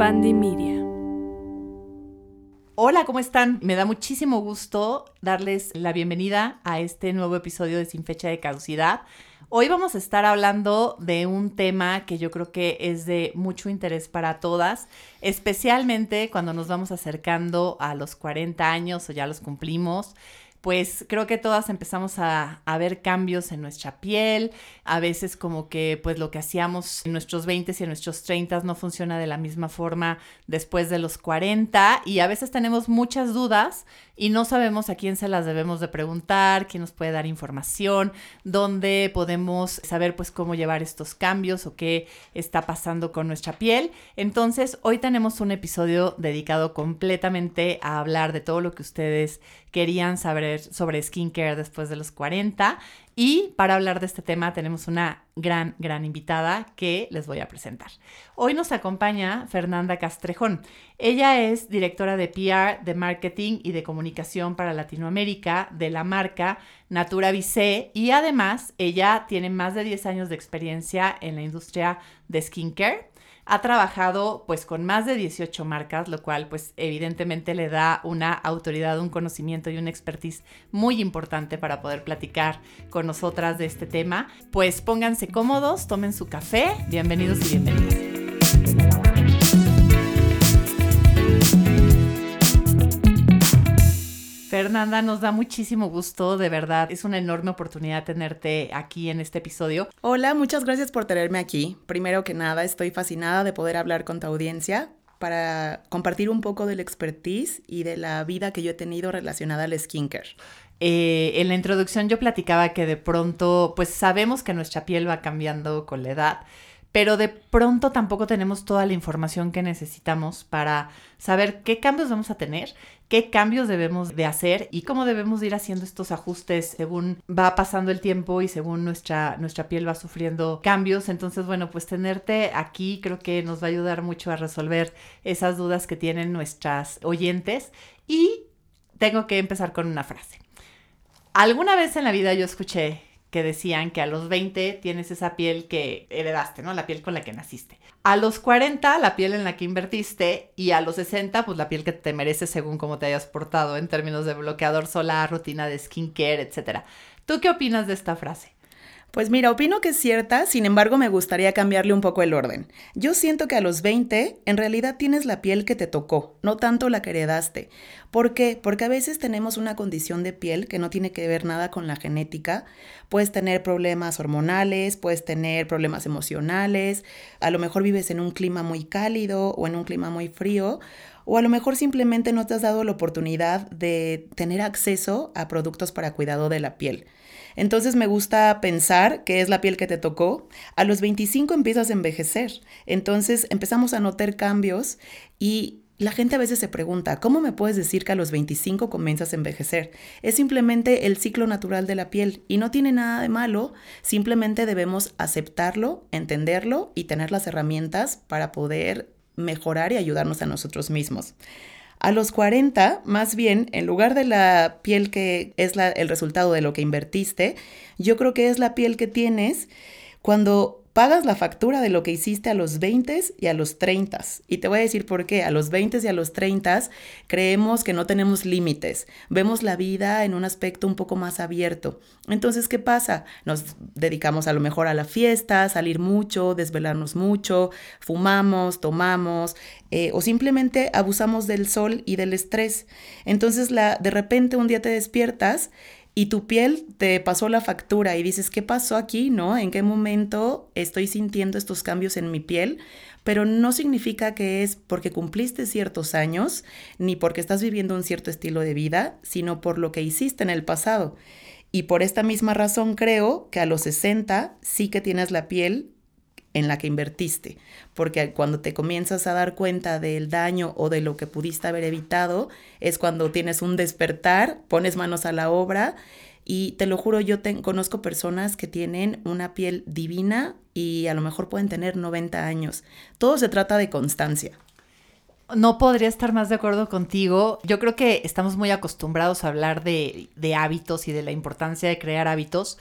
Media. Hola, ¿cómo están? Me da muchísimo gusto darles la bienvenida a este nuevo episodio de Sin Fecha de Caducidad. Hoy vamos a estar hablando de un tema que yo creo que es de mucho interés para todas, especialmente cuando nos vamos acercando a los 40 años o ya los cumplimos pues creo que todas empezamos a, ver cambios en nuestra piel, a veces como que pues lo que hacíamos en nuestros 20 y en nuestros 30 no funciona de la misma forma después de los 40 y a veces tenemos muchas dudas y no sabemos a quién se las debemos de preguntar, quién nos puede dar información, dónde podemos saber pues cómo llevar estos cambios o qué está pasando con nuestra piel. Entonces, hoy tenemos un episodio dedicado completamente a hablar de todo lo que ustedes querían saber sobre skincare después de los 40 y para hablar de este tema tenemos una gran, gran invitada que les voy a presentar. Hoy nos acompaña Fernanda Castrejón. Ella es directora de PR, de marketing y de comunicación para Latinoamérica de la marca Natura Vise y además ella tiene más de 10 años de experiencia en la industria de skincare ha trabajado pues con más de 18 marcas, lo cual pues evidentemente le da una autoridad, un conocimiento y una expertise muy importante para poder platicar con nosotras de este tema. Pues pónganse cómodos, tomen su café, bienvenidos y bienvenidas. Fernanda, nos da muchísimo gusto, de verdad. Es una enorme oportunidad tenerte aquí en este episodio. Hola, muchas gracias por tenerme aquí. Primero que nada, estoy fascinada de poder hablar con tu audiencia para compartir un poco del expertise y de la vida que yo he tenido relacionada al skincare. Eh, en la introducción yo platicaba que de pronto, pues sabemos que nuestra piel va cambiando con la edad pero de pronto tampoco tenemos toda la información que necesitamos para saber qué cambios vamos a tener, qué cambios debemos de hacer y cómo debemos ir haciendo estos ajustes según va pasando el tiempo y según nuestra, nuestra piel va sufriendo cambios. Entonces, bueno, pues tenerte aquí creo que nos va a ayudar mucho a resolver esas dudas que tienen nuestras oyentes y tengo que empezar con una frase. Alguna vez en la vida yo escuché que decían que a los 20 tienes esa piel que heredaste, ¿no? La piel con la que naciste. A los 40, la piel en la que invertiste. Y a los 60, pues la piel que te mereces según cómo te hayas portado en términos de bloqueador solar, rutina de skincare, etc. ¿Tú qué opinas de esta frase? Pues mira, opino que es cierta, sin embargo me gustaría cambiarle un poco el orden. Yo siento que a los 20 en realidad tienes la piel que te tocó, no tanto la que heredaste. ¿Por qué? Porque a veces tenemos una condición de piel que no tiene que ver nada con la genética. Puedes tener problemas hormonales, puedes tener problemas emocionales, a lo mejor vives en un clima muy cálido o en un clima muy frío, o a lo mejor simplemente no te has dado la oportunidad de tener acceso a productos para cuidado de la piel. Entonces me gusta pensar que es la piel que te tocó. A los 25 empiezas a envejecer. Entonces empezamos a notar cambios y la gente a veces se pregunta, ¿cómo me puedes decir que a los 25 comienzas a envejecer? Es simplemente el ciclo natural de la piel y no tiene nada de malo, simplemente debemos aceptarlo, entenderlo y tener las herramientas para poder mejorar y ayudarnos a nosotros mismos. A los 40, más bien, en lugar de la piel que es el resultado de lo que invertiste, yo creo que es la piel que tienes cuando pagas la factura de lo que hiciste a los 20 y a los 30. Y te voy a decir por qué. A los 20 y a los 30 creemos que no tenemos límites. Vemos la vida en un aspecto un poco más abierto. Entonces, ¿qué pasa? Nos dedicamos a lo mejor a la fiesta, salir mucho, desvelarnos mucho, fumamos, tomamos eh, o simplemente abusamos del sol y del estrés. Entonces, la, de repente un día te despiertas y tu piel te pasó la factura y dices, ¿qué pasó aquí? ¿No? ¿En qué momento estoy sintiendo estos cambios en mi piel? Pero no significa que es porque cumpliste ciertos años, ni porque estás viviendo un cierto estilo de vida, sino por lo que hiciste en el pasado. Y por esta misma razón creo que a los 60 sí que tienes la piel en la que invertiste, porque cuando te comienzas a dar cuenta del daño o de lo que pudiste haber evitado, es cuando tienes un despertar, pones manos a la obra y te lo juro, yo conozco personas que tienen una piel divina y a lo mejor pueden tener 90 años. Todo se trata de constancia. No podría estar más de acuerdo contigo. Yo creo que estamos muy acostumbrados a hablar de, de hábitos y de la importancia de crear hábitos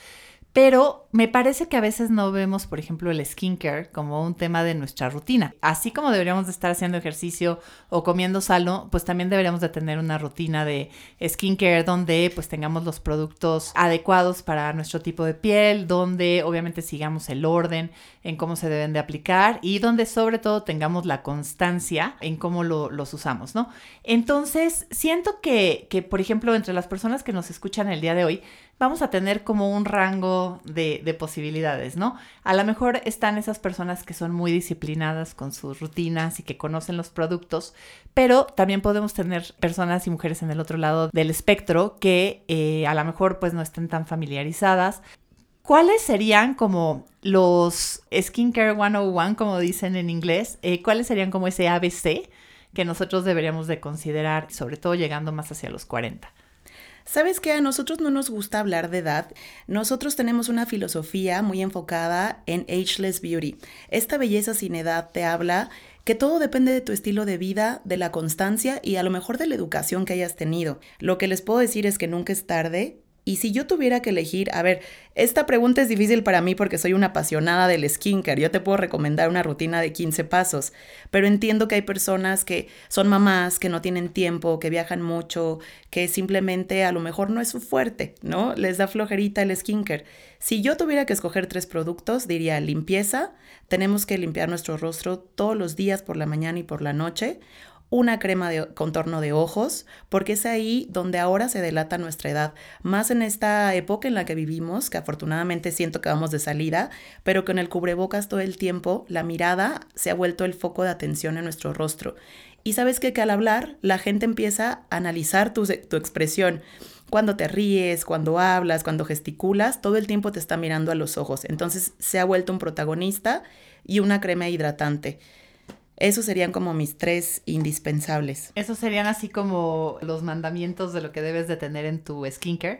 Pero me parece que a veces no vemos, por ejemplo, el skincare como un tema de nuestra rutina. Así como deberíamos de estar haciendo ejercicio o comiendo sano, pues también deberíamos de tener una rutina de skincare donde pues tengamos los productos adecuados para nuestro tipo de piel, donde obviamente sigamos el orden en cómo se deben de aplicar y donde sobre todo tengamos la constancia en cómo los usamos, ¿no? Entonces, siento que, que, por ejemplo, entre las personas que nos escuchan el día de hoy, vamos a tener como un rango de, de, posibilidades, ¿no? A lo mejor están esas personas que son muy disciplinadas con sus rutinas y que conocen los productos, pero también podemos tener personas y mujeres en el otro lado del espectro que eh, a lo mejor pues no estén tan familiarizadas. ¿Cuáles serían como los Skincare 101, como dicen en inglés? Eh, ¿Cuáles serían como ese ABC que nosotros deberíamos de considerar, sobre todo llegando más hacia los 40? ¿Sabes qué? A nosotros no nos gusta hablar de edad. Nosotros tenemos una filosofía muy enfocada en ageless beauty. Esta belleza sin edad te habla que todo depende de tu estilo de vida, de la constancia y a lo mejor de la educación que hayas tenido. Lo que les puedo decir es que nunca es tarde y si yo tuviera que elegir, a ver, esta pregunta es difícil para mí porque soy una apasionada del skincare. Yo te puedo recomendar una rutina de 15 pasos, pero entiendo que hay personas que son mamás, que no tienen tiempo, que viajan mucho, que simplemente a lo mejor no es su fuerte, ¿no? Les da flojerita el skincare. Si yo tuviera que escoger tres productos, diría limpieza. Tenemos que limpiar nuestro rostro todos los días por la mañana y por la noche una crema de contorno de ojos, porque es ahí donde ahora se delata nuestra edad, más en esta época en la que vivimos, que afortunadamente siento que vamos de salida, pero con el cubrebocas todo el tiempo, la mirada se ha vuelto el foco de atención en nuestro rostro. Y sabes que, al hablar, la gente empieza a analizar tu, tu expresión. Cuando te ríes, cuando hablas, cuando gesticulas, todo el tiempo te está mirando a los ojos. Entonces se ha vuelto un protagonista y una crema hidratante. Esos serían como mis tres indispensables. Esos serían así como los mandamientos de lo que debes de tener en tu skincare.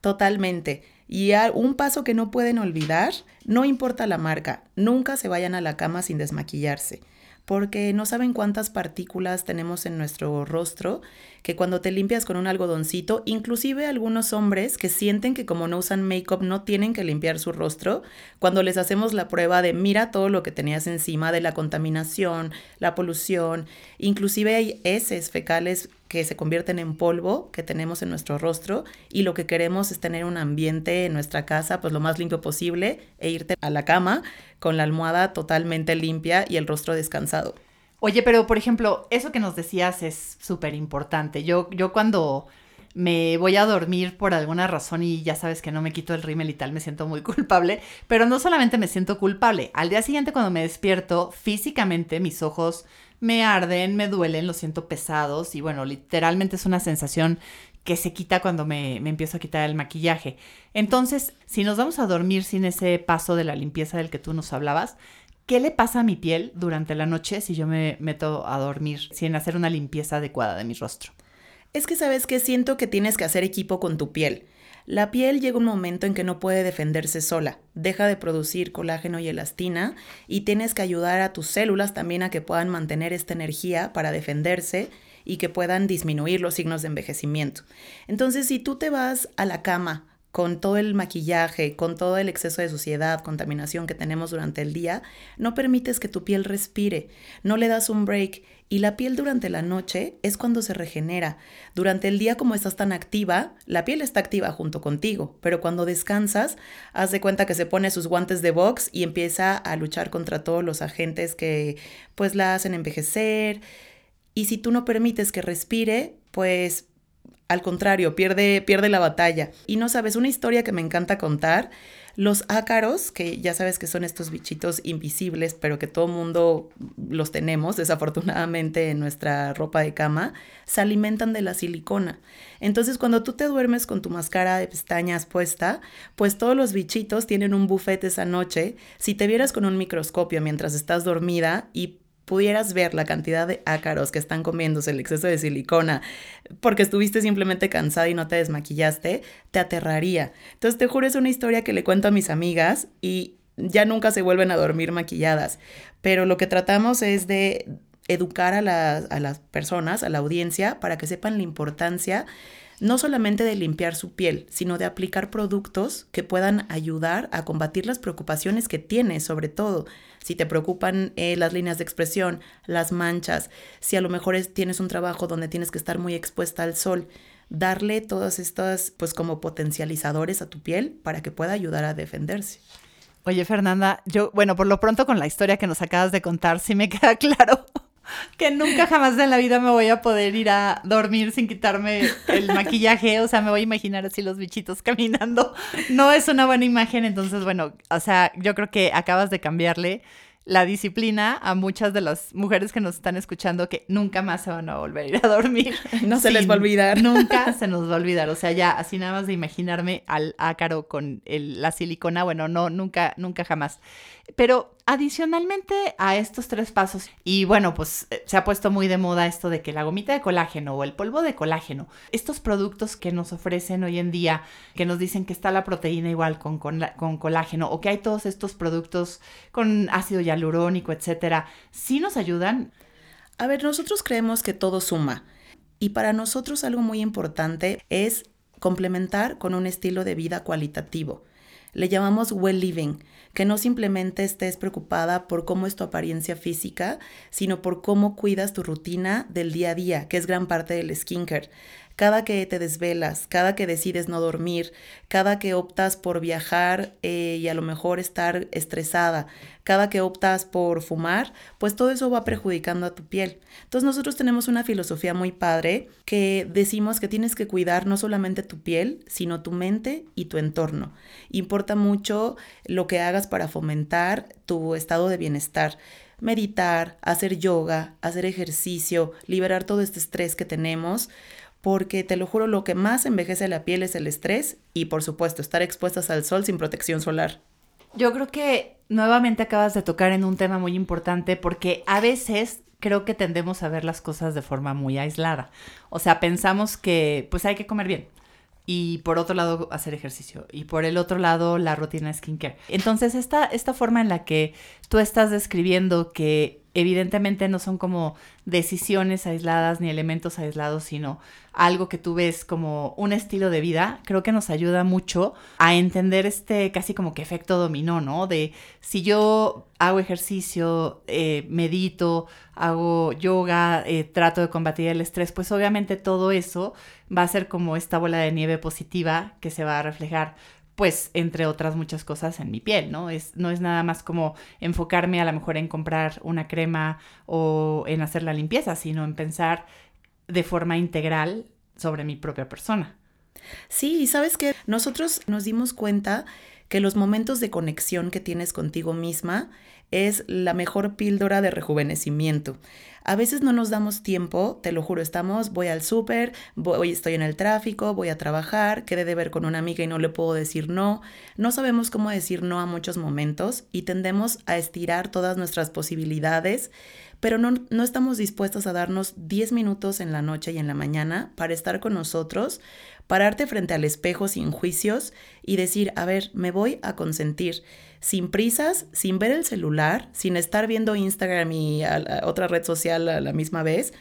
Totalmente. Y un paso que no pueden olvidar, no importa la marca, nunca se vayan a la cama sin desmaquillarse porque no saben cuántas partículas tenemos en nuestro rostro, que cuando te limpias con un algodoncito, inclusive algunos hombres que sienten que como no usan make-up no tienen que limpiar su rostro, cuando les hacemos la prueba de mira todo lo que tenías encima de la contaminación, la polución, inclusive hay heces fecales que se convierten en polvo que tenemos en nuestro rostro y lo que queremos es tener un ambiente en nuestra casa pues lo más limpio posible e irte a la cama con la almohada totalmente limpia y el rostro descansado. Oye, pero por ejemplo, eso que nos decías es súper importante. Yo, yo cuando me voy a dormir por alguna razón y ya sabes que no me quito el rímel y tal, me siento muy culpable, pero no solamente me siento culpable, al día siguiente cuando me despierto, físicamente mis ojos me arden, me duelen, los siento pesados y bueno, literalmente es una sensación que se quita cuando me, me, empiezo a quitar el maquillaje. Entonces, si nos vamos a dormir sin ese paso de la limpieza del que tú nos hablabas, ¿qué le pasa a mi piel durante la noche si yo me meto a dormir sin hacer una limpieza adecuada de mi rostro? Es que sabes que siento que tienes que hacer equipo con tu piel. La piel llega un momento en que no puede defenderse sola, deja de producir colágeno y elastina y tienes que ayudar a tus células también a que puedan mantener esta energía para defenderse y que puedan disminuir los signos de envejecimiento. Entonces, si tú te vas a la cama con todo el maquillaje, con todo el exceso de suciedad, contaminación que tenemos durante el día, no permites que tu piel respire, no le das un break y la piel durante la noche es cuando se regenera. Durante el día como estás tan activa, la piel está activa junto contigo, pero cuando descansas, haz de cuenta que se pone sus guantes de box y empieza a luchar contra todos los agentes que pues la hacen envejecer. Y si tú no permites que respire, pues al contrario, pierde, pierde la batalla. Y no sabes, una historia que me encanta contar los ácaros, que ya sabes que son estos bichitos invisibles, pero que todo mundo los tenemos, desafortunadamente, en nuestra ropa de cama, se alimentan de la silicona. Entonces, cuando tú te duermes con tu máscara de pestañas puesta, pues todos los bichitos tienen un buffet esa noche. Si te vieras con un microscopio mientras estás dormida y pudieras ver la cantidad de ácaros que están comiéndose el exceso de silicona porque estuviste simplemente cansada y no te desmaquillaste, te aterraría. Entonces te juro es una historia que le cuento a mis amigas y ya nunca se vuelven a dormir maquilladas. Pero lo que tratamos es de educar a las, a las personas, a la audiencia, para que sepan la importancia no solamente de limpiar su piel, sino de aplicar productos que puedan ayudar a combatir las preocupaciones que tienes, sobre todo si te preocupan eh, las líneas de expresión, las manchas, si a lo mejor tienes un trabajo donde tienes que estar muy expuesta al sol, darle todas estas, pues como potencializadores a tu piel para que pueda ayudar a defenderse. Oye, Fernanda, yo, bueno, por lo pronto con la historia que nos acabas de contar, sí me queda claro que nunca jamás en la vida me voy a poder ir a dormir sin quitarme el maquillaje, o sea, me voy a imaginar así los bichitos caminando. No es una buena imagen, entonces, bueno, o sea, yo creo que acabas de cambiarle la disciplina a muchas de las mujeres que nos están escuchando que nunca más se van a volver a ir a dormir. No se les va a olvidar. Nunca se nos va a olvidar. O sea, ya así nada más de imaginarme al ácaro con la silicona, bueno, no, nunca, nunca jamás. Pero adicionalmente a estos tres pasos, y bueno, pues eh, se ha puesto muy de moda esto de que la gomita de colágeno o el polvo de colágeno, estos productos que nos ofrecen hoy en día, que nos dicen que está la proteína igual con, con, con colágeno, o que hay todos estos productos con ácido hialurónico, etcétera, ¿sí nos ayudan? A ver, nosotros creemos que todo suma. Y para nosotros algo muy importante es complementar con un estilo de vida cualitativo. Le llamamos well living, que no simplemente estés preocupada por cómo es tu apariencia física, sino por cómo cuidas tu rutina del día a día, que es gran parte del skincare cada que te desvelas, cada que decides no dormir, cada que optas por viajar eh, y a lo mejor estar estresada, cada que optas por fumar, pues todo eso va perjudicando a tu piel. Entonces nosotros tenemos una filosofía muy padre que decimos que tienes que cuidar no solamente tu piel, sino tu mente y tu entorno. Importa mucho lo que hagas para fomentar tu estado de bienestar meditar, hacer yoga, hacer ejercicio, liberar todo este estrés que tenemos, porque te lo juro, lo que más envejece la piel es el estrés y por supuesto estar expuestas al sol sin protección solar. Yo creo que nuevamente acabas de tocar en un tema muy importante porque a veces creo que tendemos a ver las cosas de forma muy aislada. O sea, pensamos que pues hay que comer bien. Y por otro lado, hacer ejercicio. Y por el otro lado, la rutina skincare. Entonces, esta, esta forma en la que tú estás describiendo que evidentemente no son como decisiones aisladas ni elementos aislados, sino algo que tú ves como un estilo de vida, creo que nos ayuda mucho a entender este casi como que efecto dominó, ¿no? De si yo hago ejercicio, eh, medito, hago yoga, eh, trato de combatir el estrés, pues obviamente todo eso va a ser como esta bola de nieve positiva que se va a reflejar pues entre otras muchas cosas en mi piel, ¿no? Es, no es nada más como enfocarme a lo mejor en comprar una crema o en hacer la limpieza, sino en pensar de forma integral sobre mi propia persona. Sí, y sabes que nosotros nos dimos cuenta que los momentos de conexión que tienes contigo misma es la mejor píldora de rejuvenecimiento. A veces no nos damos tiempo, te lo juro, estamos, voy al súper, voy, estoy en el tráfico, voy a trabajar, quedé de ver con una amiga y no le puedo decir no. No sabemos cómo decir no a muchos momentos y tendemos a estirar todas nuestras posibilidades, pero no, no estamos dispuestos a darnos 10 minutos en la noche y en la mañana para estar con nosotros, pararte frente al espejo sin juicios y decir, a ver, me voy a consentir sin prisas, sin ver el celular, sin estar viendo Instagram y otra red social a la misma vez,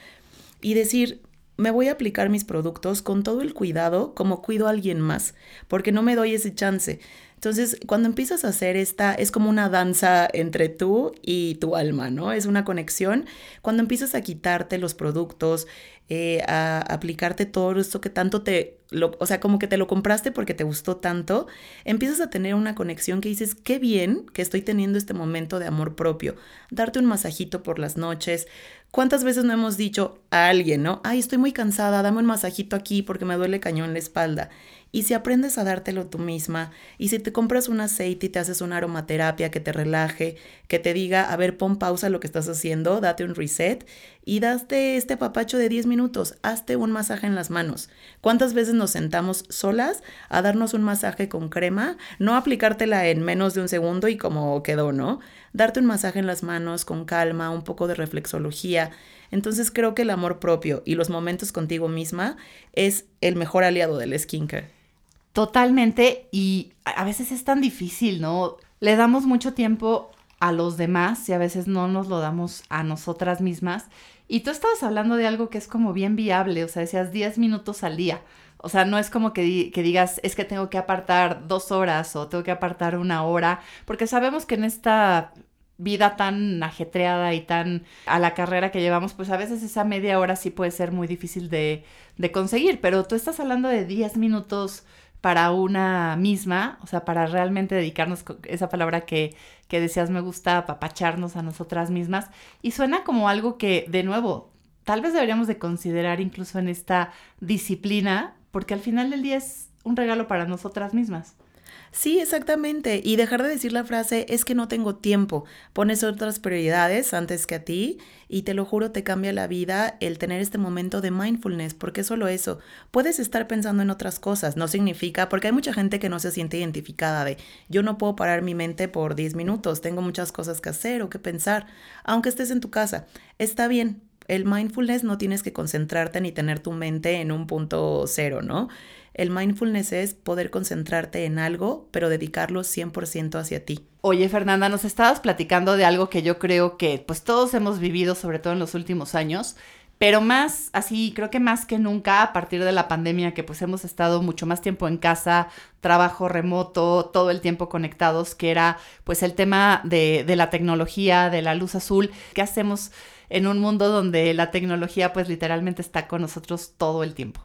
y decir, me voy a aplicar mis productos con todo el cuidado como cuido a alguien más, porque no me doy ese chance. Entonces, cuando empiezas a hacer esta, es como una danza entre tú y tu alma, ¿no? Es una conexión. Cuando empiezas a quitarte los productos, eh, a aplicarte todo esto que tanto te, o sea, como que te lo compraste porque te gustó tanto, empiezas a tener una conexión que dices, qué bien que estoy teniendo este momento de amor propio. Darte un masajito por las noches. ¿Cuántas veces no hemos dicho a alguien, no? Ay, estoy muy cansada, dame un masajito aquí porque me duele cañón la espalda. Y si aprendes a dártelo tú misma, y si te compras un aceite y te haces una aromaterapia que te relaje, que te diga, a ver, pon pausa lo que estás haciendo, date un reset y daste este papacho de 10 minutos, hazte un masaje en las manos. ¿Cuántas veces nos sentamos solas a darnos un masaje con crema? No aplicártela en menos de un segundo y como quedó, ¿no? Darte un masaje en las manos con calma, un poco de reflexología. Entonces creo que el amor propio y los momentos contigo misma es el mejor aliado del skincare. Totalmente, y a veces es tan difícil, ¿no? Le damos mucho tiempo a los demás y a veces no nos lo damos a nosotras mismas. Y tú estabas hablando de algo que es como bien viable, o sea, decías 10 minutos al día. O sea, no es como que, digas, es que tengo que apartar dos horas o tengo que apartar una hora, porque sabemos que en esta vida tan ajetreada y tan a la carrera que llevamos, pues a veces esa media hora sí puede ser muy difícil de, de conseguir, pero tú estás hablando de 10 minutos para una misma, o sea, para realmente dedicarnos, esa palabra que, que decías me gusta, apapacharnos a nosotras mismas, y suena como algo que, de nuevo, tal vez deberíamos de considerar incluso en esta disciplina, porque al final del día es un regalo para nosotras mismas. Sí, exactamente. Y dejar de decir la frase es que no tengo tiempo. Pones otras prioridades antes que a ti y te lo juro te cambia la vida el tener este momento de mindfulness, porque solo eso. Puedes estar pensando en otras cosas, no significa, porque hay mucha gente que no se siente identificada de yo no puedo parar mi mente por 10 minutos, tengo muchas cosas que hacer o que pensar, aunque estés en tu casa. Está bien, el mindfulness no tienes que concentrarte ni tener tu mente en un punto cero, ¿no? El mindfulness es poder concentrarte en algo, pero dedicarlo 100% hacia ti. Oye, Fernanda, nos estabas platicando de algo que yo creo que pues todos hemos vivido, sobre todo en los últimos años, pero más así, creo que más que nunca a partir de la pandemia, que pues hemos estado mucho más tiempo en casa, trabajo remoto, todo el tiempo conectados, que era pues el tema de, la tecnología, de la luz azul, ¿qué hacemos en un mundo donde la tecnología pues literalmente está con nosotros todo el tiempo?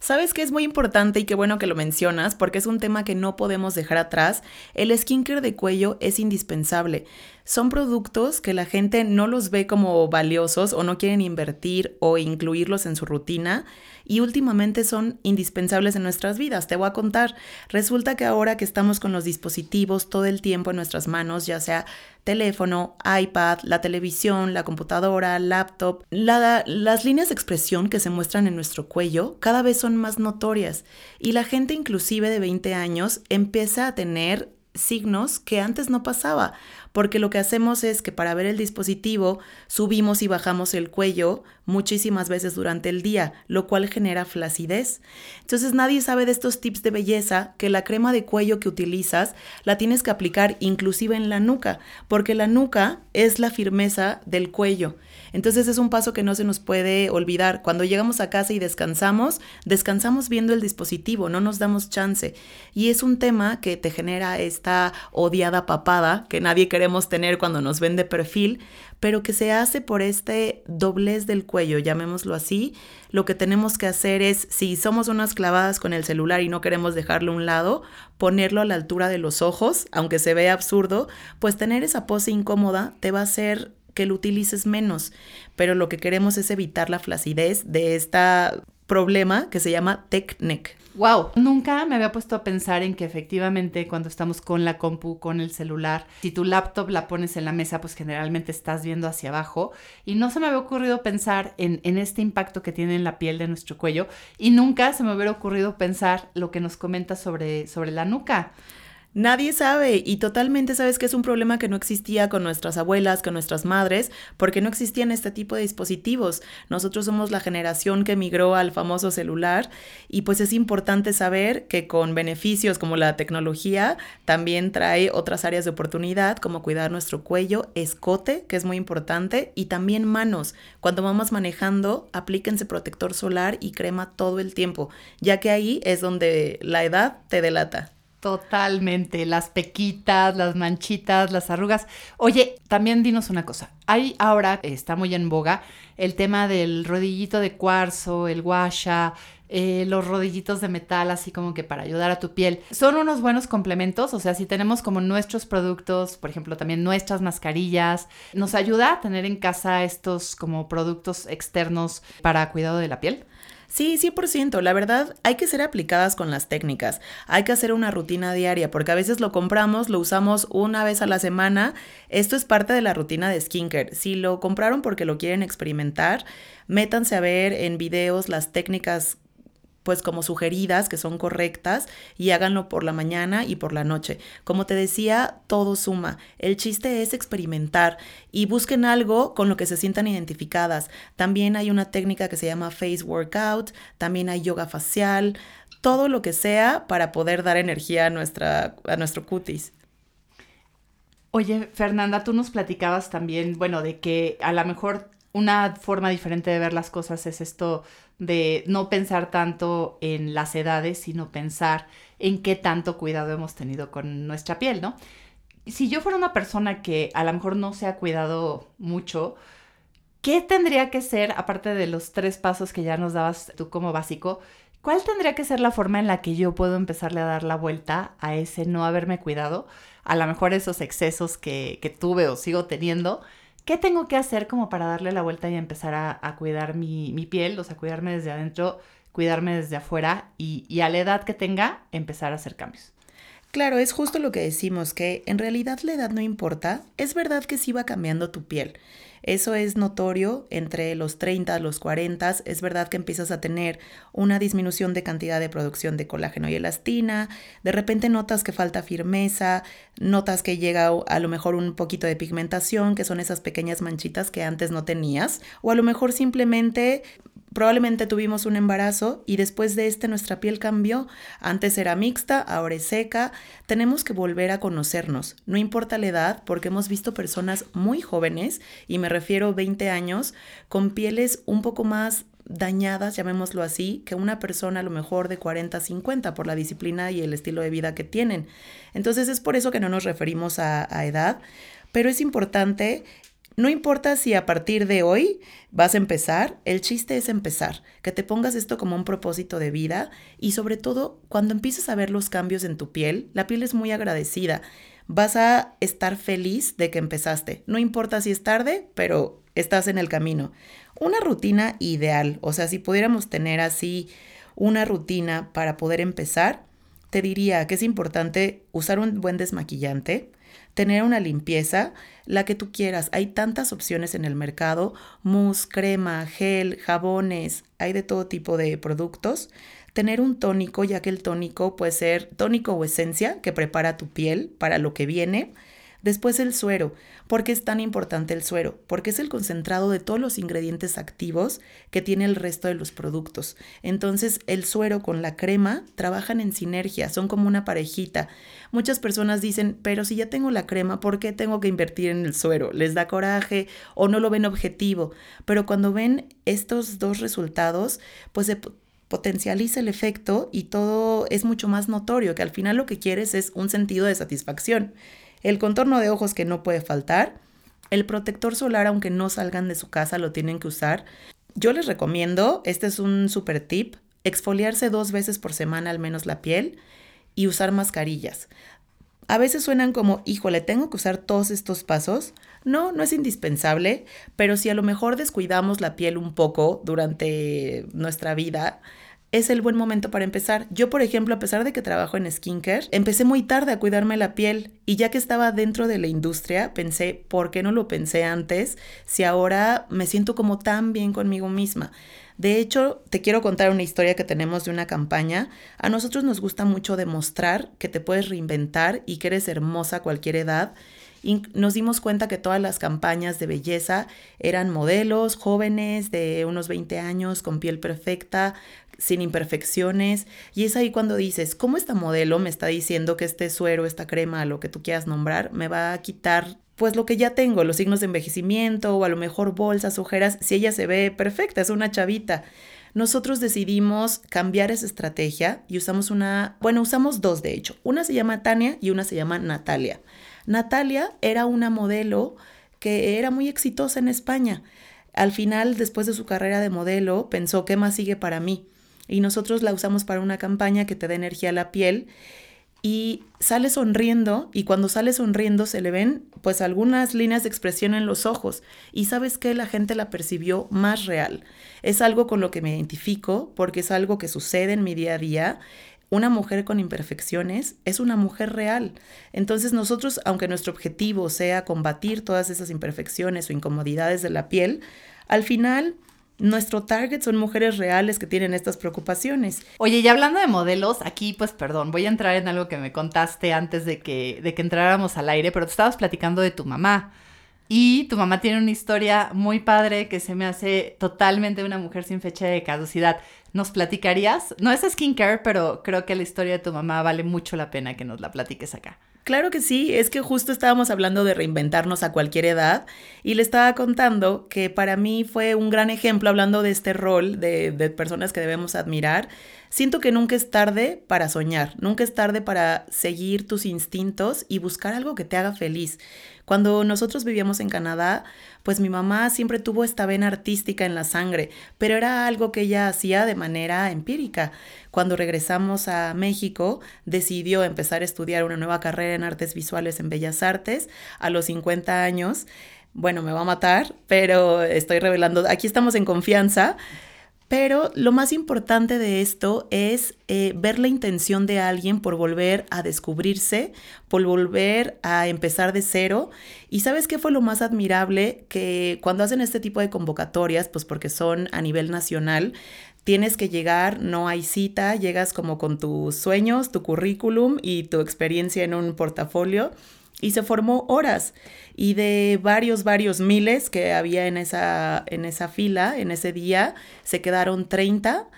¿Sabes qué es muy importante y qué bueno que lo mencionas porque es un tema que no podemos dejar atrás? El skincare de cuello es indispensable. Son productos que la gente no los ve como valiosos o no quieren invertir o incluirlos en su rutina y últimamente son indispensables en nuestras vidas. Te voy a contar. Resulta que ahora que estamos con los dispositivos todo el tiempo en nuestras manos, ya sea teléfono, iPad, la televisión, la computadora, laptop, las líneas de expresión que se muestran en nuestro cuello cada vez son más notorias y la gente inclusive de 20 años empieza a tener signos que antes no pasaba porque lo que hacemos es que para ver el dispositivo subimos y bajamos el cuello muchísimas veces durante el día, lo cual genera flacidez. Entonces nadie sabe de estos tips de belleza que la crema de cuello que utilizas la tienes que aplicar inclusive en la nuca, porque la nuca es la firmeza del cuello. Entonces es un paso que no se nos puede olvidar. Cuando llegamos a casa y descansamos, descansamos viendo el dispositivo, no nos damos chance. Y es un tema que te genera esta odiada papada que nadie queremos tener cuando nos ven de perfil, pero que se hace por este doblez del cuello, llamémoslo así. Lo que tenemos que hacer es, si somos unas clavadas con el celular y no queremos dejarlo a un lado, ponerlo a la altura de los ojos, aunque se vea absurdo, pues tener esa pose incómoda te va a hacer que lo utilices menos, pero lo que queremos es evitar la flacidez de este problema que se llama tech neck. Wow, nunca me había puesto a pensar en que efectivamente cuando estamos con la compu, con el celular, si tu laptop la pones en la mesa, pues generalmente estás viendo hacia abajo. Y no se me había ocurrido pensar en, este impacto que tiene en la piel de nuestro cuello. Y nunca se me hubiera ocurrido pensar lo que nos comenta sobre, sobre la nuca. Nadie sabe y totalmente sabes que es un problema que no existía con nuestras abuelas, con nuestras madres, porque no existían este tipo de dispositivos. Nosotros somos la generación que migró al famoso celular y pues es importante saber que con beneficios como la tecnología también trae otras áreas de oportunidad como cuidar nuestro cuello, escote, que es muy importante, y también manos. Cuando vamos manejando, aplíquense protector solar y crema todo el tiempo, ya que ahí es donde la edad te delata. Totalmente, las pequitas, las manchitas, las arrugas. Oye, también dinos una cosa. Hay ahora, está muy en boga, el tema del rodillito de cuarzo, el guasha, eh, los rodillitos de metal, así como que para ayudar a tu piel. Son unos buenos complementos, o sea, si tenemos como nuestros productos, por ejemplo, también nuestras mascarillas, nos ayuda a tener en casa estos como productos externos para cuidado de la piel. Sí, 100%. La verdad, hay que ser aplicadas con las técnicas. Hay que hacer una rutina diaria, porque a veces lo compramos, lo usamos una vez a la semana. Esto es parte de la rutina de skincare. Si lo compraron porque lo quieren experimentar, métanse a ver en videos las técnicas pues como sugeridas, que son correctas, y háganlo por la mañana y por la noche. Como te decía, todo suma. El chiste es experimentar y busquen algo con lo que se sientan identificadas. También hay una técnica que se llama face workout, también hay yoga facial, todo lo que sea para poder dar energía a, nuestra, a nuestro cutis. Oye, Fernanda, tú nos platicabas también, bueno, de que a lo mejor una forma diferente de ver las cosas es esto de no pensar tanto en las edades, sino pensar en qué tanto cuidado hemos tenido con nuestra piel, ¿no? Si yo fuera una persona que a lo mejor no se ha cuidado mucho, ¿qué tendría que ser, aparte de los tres pasos que ya nos dabas tú como básico, cuál tendría que ser la forma en la que yo puedo empezarle a dar la vuelta a ese no haberme cuidado? A lo mejor esos excesos que, que tuve o sigo teniendo ¿Qué tengo que hacer como para darle la vuelta y empezar a, cuidar mi, piel? O sea, cuidarme desde adentro, cuidarme desde afuera y, y a la edad que tenga, empezar a hacer cambios. Claro, es justo lo que decimos, que en realidad la edad no importa. Es verdad que sí va cambiando tu piel. Eso es notorio entre los 30 a los 40. Es verdad que empiezas a tener una disminución de cantidad de producción de colágeno y elastina. De repente notas que falta firmeza, notas que llega a lo mejor un poquito de pigmentación, que son esas pequeñas manchitas que antes no tenías. O a lo mejor simplemente Probablemente tuvimos un embarazo y después de este nuestra piel cambió. Antes era mixta, ahora es seca. Tenemos que volver a conocernos. No importa la edad, porque hemos visto personas muy jóvenes, y me refiero 20 años, con pieles un poco más dañadas, llamémoslo así, que una persona a lo mejor de 40, 50 por la disciplina y el estilo de vida que tienen. Entonces es por eso que no nos referimos a, a edad, pero es importante no importa si a partir de hoy vas a empezar, el chiste es empezar, que te pongas esto como un propósito de vida y sobre todo cuando empieces a ver los cambios en tu piel, la piel es muy agradecida. Vas a estar feliz de que empezaste. No importa si es tarde, pero estás en el camino. Una rutina ideal, o sea, si pudiéramos tener así una rutina para poder empezar, te diría que es importante usar un buen desmaquillante, tener una limpieza, la que tú quieras. Hay tantas opciones en el mercado, mousse, crema, gel, jabones, hay de todo tipo de productos. Tener un tónico, ya que el tónico puede ser tónico o esencia que prepara tu piel para lo que viene. Después el suero. ¿Por qué es tan importante el suero? Porque es el concentrado de todos los ingredientes activos que tiene el resto de los productos. Entonces el suero con la crema trabajan en sinergia, son como una parejita. Muchas personas dicen, pero si ya tengo la crema, ¿por qué tengo que invertir en el suero? Les da coraje o no lo ven objetivo. Pero cuando ven estos dos resultados, pues se potencializa el efecto y todo es mucho más notorio, que al final lo que quieres es un sentido de satisfacción el contorno de ojos que no puede faltar, el protector solar aunque no salgan de su casa lo tienen que usar. Yo les recomiendo, este es un super tip, exfoliarse dos veces por semana al menos la piel y usar mascarillas. A veces suenan como, híjole, tengo que usar todos estos pasos. No, no es indispensable, pero si a lo mejor descuidamos la piel un poco durante nuestra vida, es el buen momento para empezar. Yo, por ejemplo, a pesar de que trabajo en skincare, empecé muy tarde a cuidarme la piel y ya que estaba dentro de la industria, pensé, ¿por qué no lo pensé antes si ahora me siento como tan bien conmigo misma? De hecho, te quiero contar una historia que tenemos de una campaña. A nosotros nos gusta mucho demostrar que te puedes reinventar y que eres hermosa a cualquier edad y nos dimos cuenta que todas las campañas de belleza eran modelos jóvenes de unos 20 años con piel perfecta, sin imperfecciones. Y es ahí cuando dices, ¿cómo esta modelo me está diciendo que este suero, esta crema, lo que tú quieras nombrar, me va a quitar pues lo que ya tengo, los signos de envejecimiento o a lo mejor bolsas, ojeras, si ella se ve perfecta, es una chavita. Nosotros decidimos cambiar esa estrategia y usamos una, bueno, usamos dos de hecho. Una se llama Tania y una se llama Natalia. Natalia era una modelo que era muy exitosa en España. Al final, después de su carrera de modelo, pensó, ¿qué más sigue para mí? Y nosotros la usamos para una campaña que te da energía a la piel y sale sonriendo y cuando sale sonriendo se le ven pues algunas líneas de expresión en los ojos y sabes que la gente la percibió más real. Es algo con lo que me identifico porque es algo que sucede en mi día a día. Una mujer con imperfecciones es una mujer real. Entonces nosotros, aunque nuestro objetivo sea combatir todas esas imperfecciones o incomodidades de la piel, al final nuestro target son mujeres reales que tienen estas preocupaciones. Oye, y hablando de modelos, aquí pues perdón, voy a entrar en algo que me contaste antes de que, de que entráramos al aire, pero te estabas platicando de tu mamá. Y tu mamá tiene una historia muy padre que se me hace totalmente una mujer sin fecha de caducidad. ¿Nos platicarías? No es skincare, pero creo que la historia de tu mamá vale mucho la pena que nos la platiques acá. Claro que sí, es que justo estábamos hablando de reinventarnos a cualquier edad y le estaba contando que para mí fue un gran ejemplo hablando de este rol de, de personas que debemos admirar. Siento que nunca es tarde para soñar, nunca es tarde para seguir tus instintos y buscar algo que te haga feliz. Cuando nosotros vivíamos en Canadá, pues mi mamá siempre tuvo esta vena artística en la sangre, pero era algo que ella hacía de manera empírica. Cuando regresamos a México, decidió empezar a estudiar una nueva carrera en artes visuales en Bellas Artes a los 50 años. Bueno, me va a matar, pero estoy revelando, aquí estamos en confianza. Pero lo más importante de esto es eh, ver la intención de alguien por volver a descubrirse, por volver a empezar de cero. Y sabes qué fue lo más admirable? Que cuando hacen este tipo de convocatorias, pues porque son a nivel nacional, tienes que llegar, no hay cita, llegas como con tus sueños, tu currículum y tu experiencia en un portafolio y se formó horas y de varios, varios miles que había en esa, en esa fila, en ese día, se quedaron 30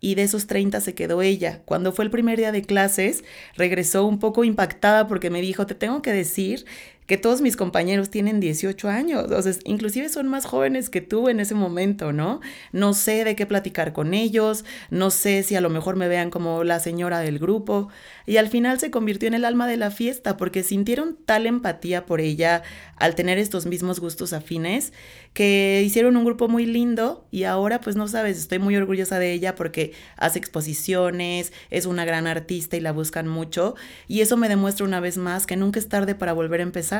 y de esos 30 se quedó ella. Cuando fue el primer día de clases, regresó un poco impactada porque me dijo, te tengo que decir que todos mis compañeros tienen 18 años, o sea, inclusive son más jóvenes que tú en ese momento, ¿no? No sé de qué platicar con ellos, no sé si a lo mejor me vean como la señora del grupo, y al final se convirtió en el alma de la fiesta porque sintieron tal empatía por ella al tener estos mismos gustos afines que hicieron un grupo muy lindo y ahora pues no sabes, estoy muy orgullosa de ella porque hace exposiciones, es una gran artista y la buscan mucho y eso me demuestra una vez más que nunca es tarde para volver a empezar.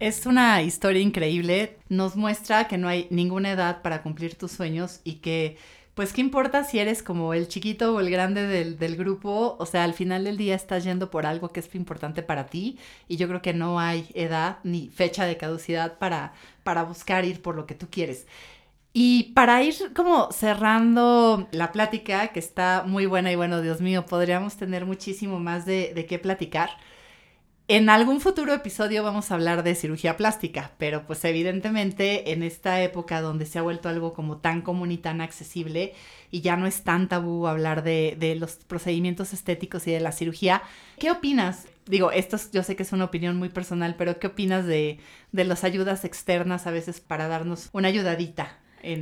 Es una historia increíble, nos muestra que no hay ninguna edad para cumplir tus sueños y que pues qué importa si eres como el chiquito o el grande del, grupo, o sea, al final del día estás yendo por algo que es importante para ti y yo creo que no hay edad ni fecha de caducidad para, para buscar ir por lo que tú quieres. Y para ir como cerrando la plática, que está muy buena y bueno, Dios mío, podríamos tener muchísimo más de, de qué platicar. En algún futuro episodio vamos a hablar de cirugía plástica, pero pues evidentemente en esta época donde se ha vuelto algo como tan común y tan accesible y ya no es tan tabú hablar de, los procedimientos estéticos y de la cirugía, ¿qué opinas? Digo, esto yo sé que es una opinión muy personal, pero ¿qué opinas de, de las ayudas externas a veces para darnos una ayudadita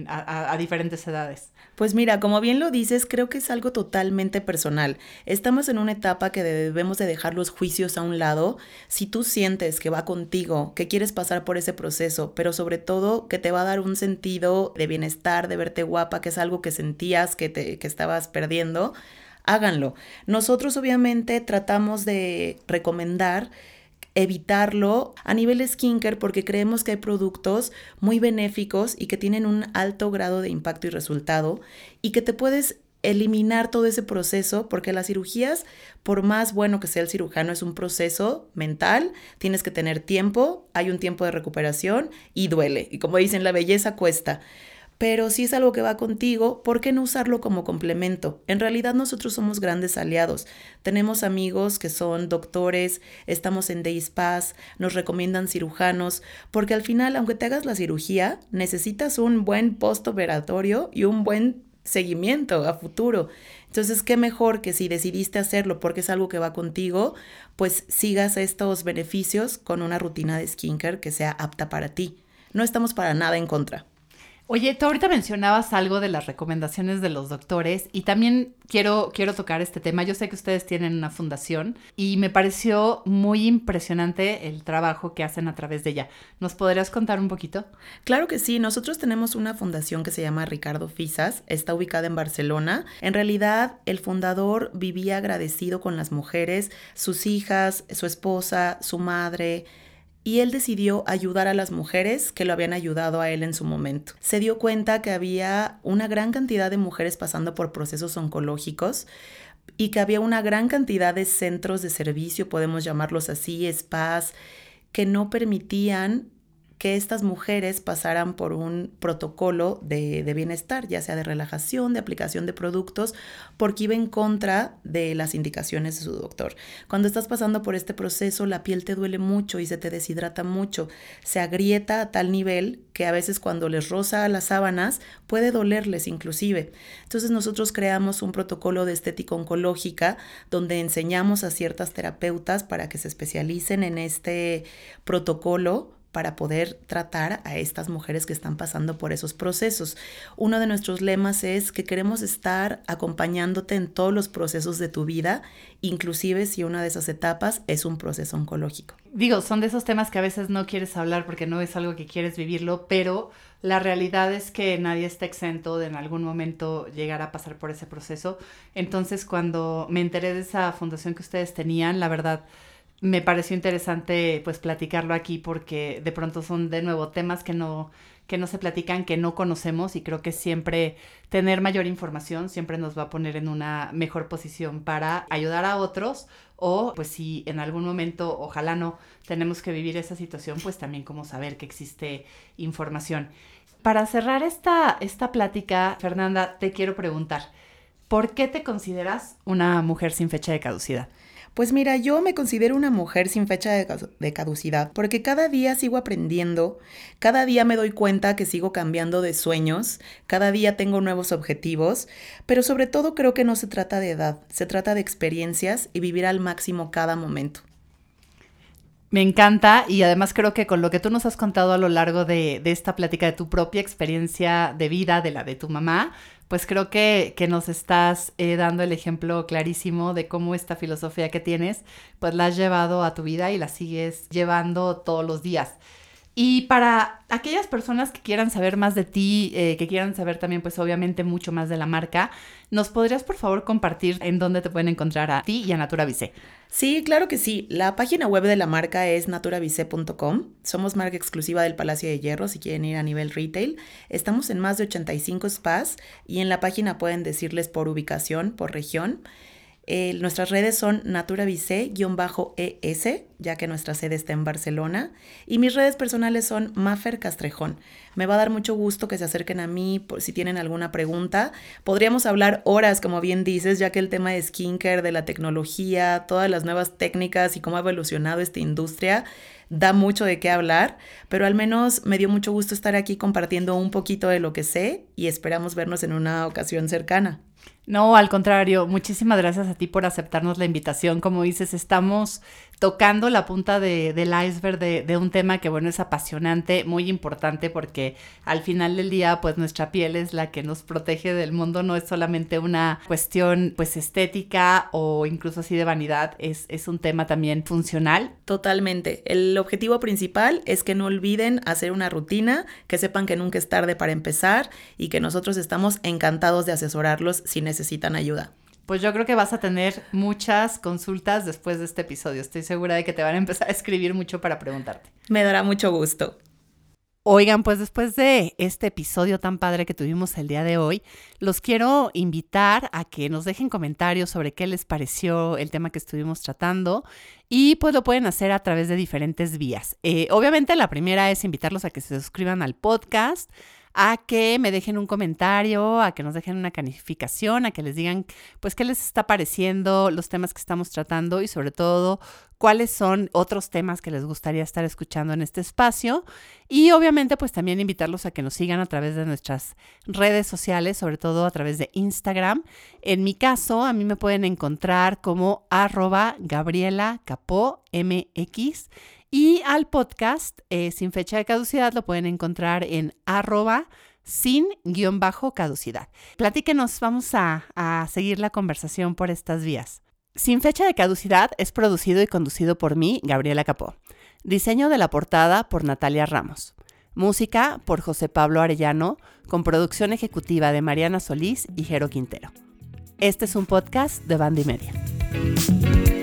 a, diferentes edades. Pues mira, como bien lo dices, creo que es algo totalmente personal. Estamos en una etapa que debemos de dejar los juicios a un lado. Si tú sientes que va contigo, que quieres pasar por ese proceso, pero sobre todo que te va a dar un sentido de bienestar, de verte guapa, que es algo que sentías que, te, que estabas perdiendo, háganlo. Nosotros obviamente tratamos de recomendar evitarlo a nivel skincare porque creemos que hay productos muy benéficos y que tienen un alto grado de impacto y resultado y que te puedes eliminar todo ese proceso, porque las cirugías, por más bueno que sea el cirujano, es un proceso mental, tienes que tener tiempo, hay un tiempo de recuperación y duele. Y como dicen, la belleza cuesta pero si es algo que va contigo, ¿por qué no usarlo como complemento? En realidad nosotros somos grandes aliados. Tenemos amigos que son doctores, estamos en Days Pass, nos recomiendan cirujanos, porque al final, aunque te hagas la cirugía, necesitas un buen postoperatorio y un buen seguimiento a futuro. Entonces, qué mejor que si decidiste hacerlo porque es algo que va contigo, pues sigas estos beneficios con una rutina de skincare que sea apta para ti. No estamos para nada en contra. Oye, tú ahorita mencionabas algo de las recomendaciones de los doctores y también quiero, quiero tocar este tema. Yo sé que ustedes tienen una fundación y me pareció muy impresionante el trabajo que hacen a través de ella. ¿Nos podrías contar un poquito? Claro que sí. Nosotros tenemos una fundación que se llama Ricardo Fisas. Está ubicada en Barcelona. En realidad, el fundador vivía agradecido con las mujeres, sus hijas, su esposa, su madre y él decidió ayudar a las mujeres que lo habían ayudado a él en su momento. Se dio cuenta que había una gran cantidad de mujeres pasando por procesos oncológicos y que había una gran cantidad de centros de servicio, podemos llamarlos así, spas, que no permitían que estas mujeres pasaran por un protocolo de, bienestar, ya sea de relajación, de aplicación de productos, porque iba en contra de las indicaciones de su doctor. Cuando estás pasando por este proceso, la piel te duele mucho y se te deshidrata mucho, se agrieta a tal nivel que a veces cuando les roza las sábanas puede dolerles inclusive. Entonces nosotros creamos un protocolo de estética oncológica donde enseñamos a ciertas terapeutas para que se especialicen en este protocolo para poder tratar a estas mujeres que están pasando por esos procesos. Uno de nuestros lemas es que queremos estar acompañándote en todos los procesos de tu vida, inclusive si una de esas etapas es un proceso oncológico. Digo, son de esos temas que a veces no quieres hablar porque no es algo que quieres vivirlo, pero la realidad es que nadie está exento de en algún momento llegar a pasar por ese proceso. Entonces, cuando me enteré de esa fundación que ustedes tenían, la verdad me pareció interesante pues platicarlo aquí porque de pronto son de nuevo temas que no que no se platican, que no conocemos y creo que siempre tener mayor información siempre nos va a poner en una mejor posición para ayudar a otros o pues si en algún momento, ojalá no, tenemos que vivir esa situación, pues también como saber que existe información. Para cerrar esta, esta plática, Fernanda, te quiero preguntar, ¿por qué te consideras una mujer sin fecha de caducidad? Pues mira, yo me considero una mujer sin fecha de caducidad porque cada día sigo aprendiendo, cada día me doy cuenta que sigo cambiando de sueños, cada día tengo nuevos objetivos, pero sobre todo creo que no se trata de edad, se trata de experiencias y vivir al máximo cada momento. Me encanta y además creo que con lo que tú nos has contado a lo largo de, de, esta plática de tu propia experiencia de vida, de la de tu mamá, pues creo que, que nos estás eh, dando el ejemplo clarísimo de cómo esta filosofía que tienes, pues la has llevado a tu vida y la sigues llevando todos los días. Y para aquellas personas que quieran saber más de ti, eh, que quieran saber también, pues obviamente mucho más de la marca, ¿nos podrías por favor compartir en dónde te pueden encontrar a ti y a Naturavice? Sí, claro que sí. La página web de la marca es naturavice.com. Somos marca exclusiva del Palacio de Hierro si quieren ir a nivel retail. Estamos en más de 85 spas y en la página pueden decirles por ubicación, por región. Eh, nuestras redes son naturavice-es, ya que nuestra sede está en Barcelona. Y mis redes personales son Maffer Castrejón. Me va a dar mucho gusto que se acerquen a mí por si tienen alguna pregunta. Podríamos hablar horas, como bien dices, ya que el tema de skincare, de la tecnología, todas las nuevas técnicas y cómo ha evolucionado esta industria da mucho de qué hablar, pero al menos me dio mucho gusto estar aquí compartiendo un poquito de lo que sé y esperamos vernos en una ocasión cercana. No, al contrario, muchísimas gracias a ti por aceptarnos la invitación. Como dices, estamos tocando la punta de, del iceberg de, de, un tema que, bueno, es apasionante, muy importante, porque al final del día, pues nuestra piel es la que nos protege del mundo, no es solamente una cuestión, pues, estética o incluso así de vanidad, es, es un tema también funcional. Totalmente. El objetivo principal es que no olviden hacer una rutina, que sepan que nunca es tarde para empezar y que nosotros estamos encantados de asesorarlos si necesitan ayuda pues yo creo que vas a tener muchas consultas después de este episodio. Estoy segura de que te van a empezar a escribir mucho para preguntarte. Me dará mucho gusto. Oigan, pues después de este episodio tan padre que tuvimos el día de hoy, los quiero invitar a que nos dejen comentarios sobre qué les pareció el tema que estuvimos tratando y pues lo pueden hacer a través de diferentes vías. Eh, obviamente la primera es invitarlos a que se suscriban al podcast a que me dejen un comentario, a que nos dejen una calificación, a que les digan pues qué les está pareciendo los temas que estamos tratando y sobre todo cuáles son otros temas que les gustaría estar escuchando en este espacio y obviamente pues también invitarlos a que nos sigan a través de nuestras redes sociales, sobre todo a través de Instagram. En mi caso, a mí me pueden encontrar como arroba Gabriela Capó MX y al podcast, eh, sin fecha de caducidad, lo pueden encontrar en arroba sin guion bajo caducidad. Platíquenos, vamos a, a seguir la conversación por estas vías. Sin fecha de caducidad es producido y conducido por mí, Gabriela Capó. Diseño de la portada por Natalia Ramos. Música por José Pablo Arellano, con producción ejecutiva de Mariana Solís y Jero Quintero. Este es un podcast de Banda y Media.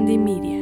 Media.